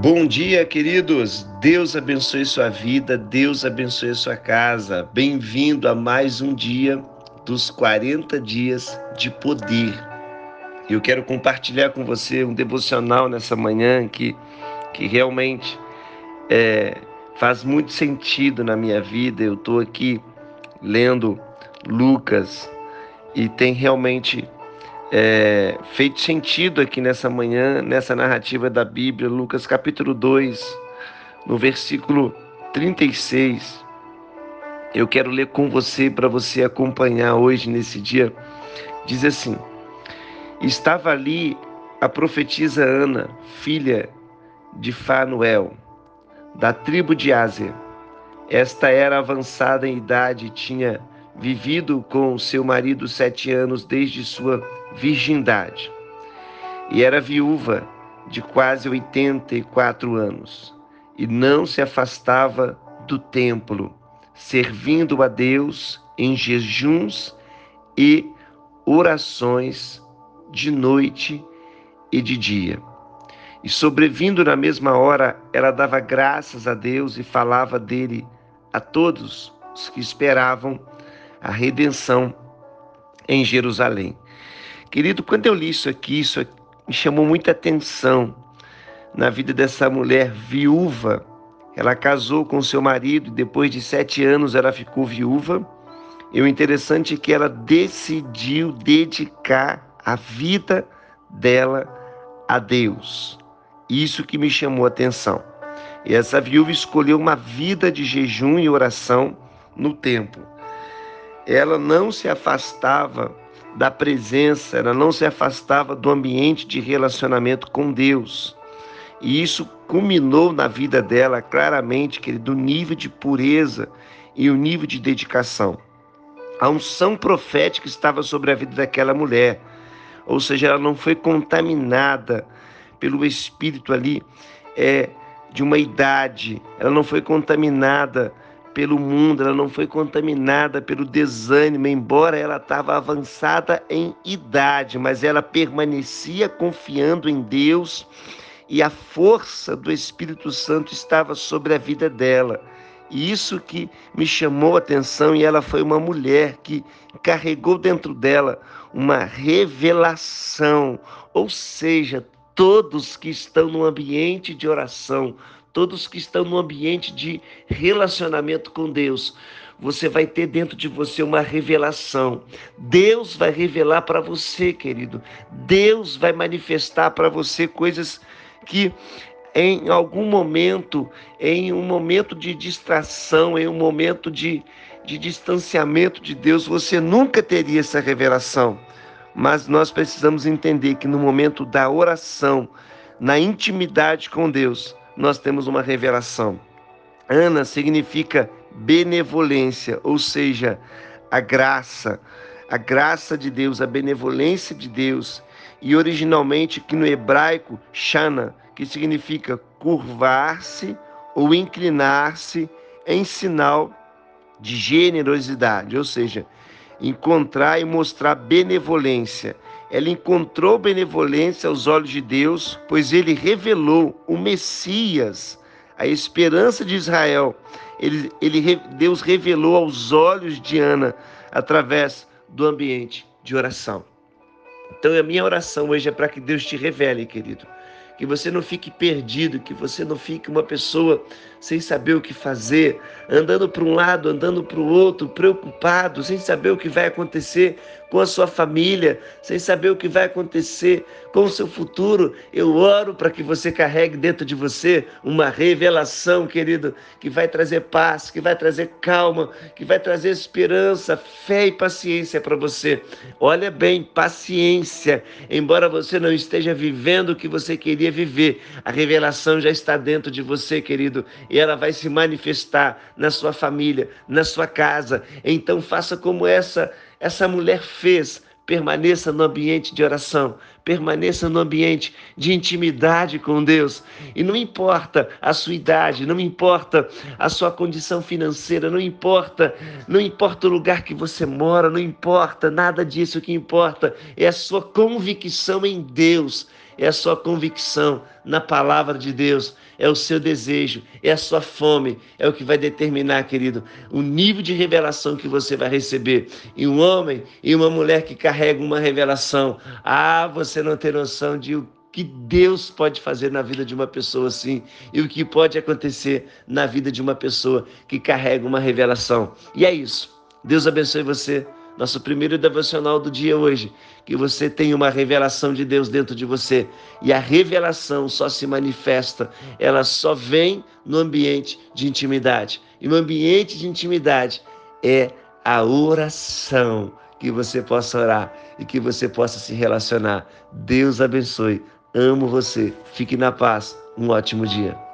Bom dia, queridos. Deus abençoe sua vida, Deus abençoe sua casa. Bem-vindo a mais um dia dos 40 dias de poder. Eu quero compartilhar com você um devocional nessa manhã que, que realmente é, faz muito sentido na minha vida. Eu estou aqui lendo Lucas e tem realmente é, feito sentido aqui nessa manhã, nessa narrativa da Bíblia, Lucas capítulo 2, no versículo 36. Eu quero ler com você para você acompanhar hoje nesse dia. Diz assim: Estava ali a profetisa Ana, filha de Fanuel, da tribo de Ásia. Esta era avançada em idade e tinha vivido com seu marido sete anos desde sua virgindade. E era viúva de quase 84 anos e não se afastava do templo, servindo a Deus em jejuns e orações de noite e de dia. E sobrevindo na mesma hora, ela dava graças a Deus e falava dele a todos os que esperavam a redenção em Jerusalém. Querido, quando eu li isso aqui, isso me chamou muita atenção na vida dessa mulher viúva. Ela casou com seu marido e depois de sete anos ela ficou viúva. E o interessante é que ela decidiu dedicar a vida dela a Deus. Isso que me chamou a atenção. E essa viúva escolheu uma vida de jejum e oração no templo. Ela não se afastava da presença, ela não se afastava do ambiente de relacionamento com Deus. E isso culminou na vida dela claramente, querido, o nível de pureza e o nível de dedicação. A unção profética estava sobre a vida daquela mulher, ou seja, ela não foi contaminada pelo espírito ali é, de uma idade, ela não foi contaminada pelo mundo, ela não foi contaminada pelo desânimo, embora ela estava avançada em idade, mas ela permanecia confiando em Deus e a força do Espírito Santo estava sobre a vida dela. E isso que me chamou a atenção, e ela foi uma mulher que carregou dentro dela uma revelação, ou seja, todos que estão no ambiente de oração, todos que estão no ambiente de relacionamento com Deus, você vai ter dentro de você uma revelação. Deus vai revelar para você, querido. Deus vai manifestar para você coisas que em algum momento, em um momento de distração, em um momento de, de distanciamento de Deus, você nunca teria essa revelação. Mas nós precisamos entender que no momento da oração, na intimidade com Deus, nós temos uma revelação. Ana significa benevolência, ou seja, a graça, a graça de Deus, a benevolência de Deus. E originalmente, que no hebraico, shana, que significa curvar-se ou inclinar-se em sinal de generosidade, ou seja, encontrar e mostrar benevolência. Ela encontrou benevolência aos olhos de Deus, pois ele revelou o Messias, a esperança de Israel. Ele, ele, Deus revelou aos olhos de Ana através do ambiente de oração. Então, a minha oração hoje é para que Deus te revele, querido que você não fique perdido, que você não fique uma pessoa sem saber o que fazer, andando para um lado, andando para o outro, preocupado, sem saber o que vai acontecer com a sua família, sem saber o que vai acontecer com o seu futuro. Eu oro para que você carregue dentro de você uma revelação, querido, que vai trazer paz, que vai trazer calma, que vai trazer esperança, fé e paciência para você. Olha bem, paciência, embora você não esteja vivendo o que você queria viver, a revelação já está dentro de você, querido, e ela vai se manifestar na sua família, na sua casa. Então faça como essa essa mulher fez. Permaneça no ambiente de oração, permaneça no ambiente de intimidade com Deus. E não importa a sua idade, não importa a sua condição financeira, não importa, não importa o lugar que você mora, não importa nada disso. O que importa é a sua convicção em Deus é a sua convicção na palavra de Deus, é o seu desejo, é a sua fome, é o que vai determinar, querido, o nível de revelação que você vai receber. E um homem e uma mulher que carregam uma revelação, ah, você não tem noção de o que Deus pode fazer na vida de uma pessoa assim e o que pode acontecer na vida de uma pessoa que carrega uma revelação. E é isso. Deus abençoe você nosso primeiro devocional do dia hoje, que você tenha uma revelação de Deus dentro de você. E a revelação só se manifesta, ela só vem no ambiente de intimidade. E no ambiente de intimidade é a oração, que você possa orar e que você possa se relacionar. Deus abençoe. Amo você. Fique na paz. Um ótimo dia.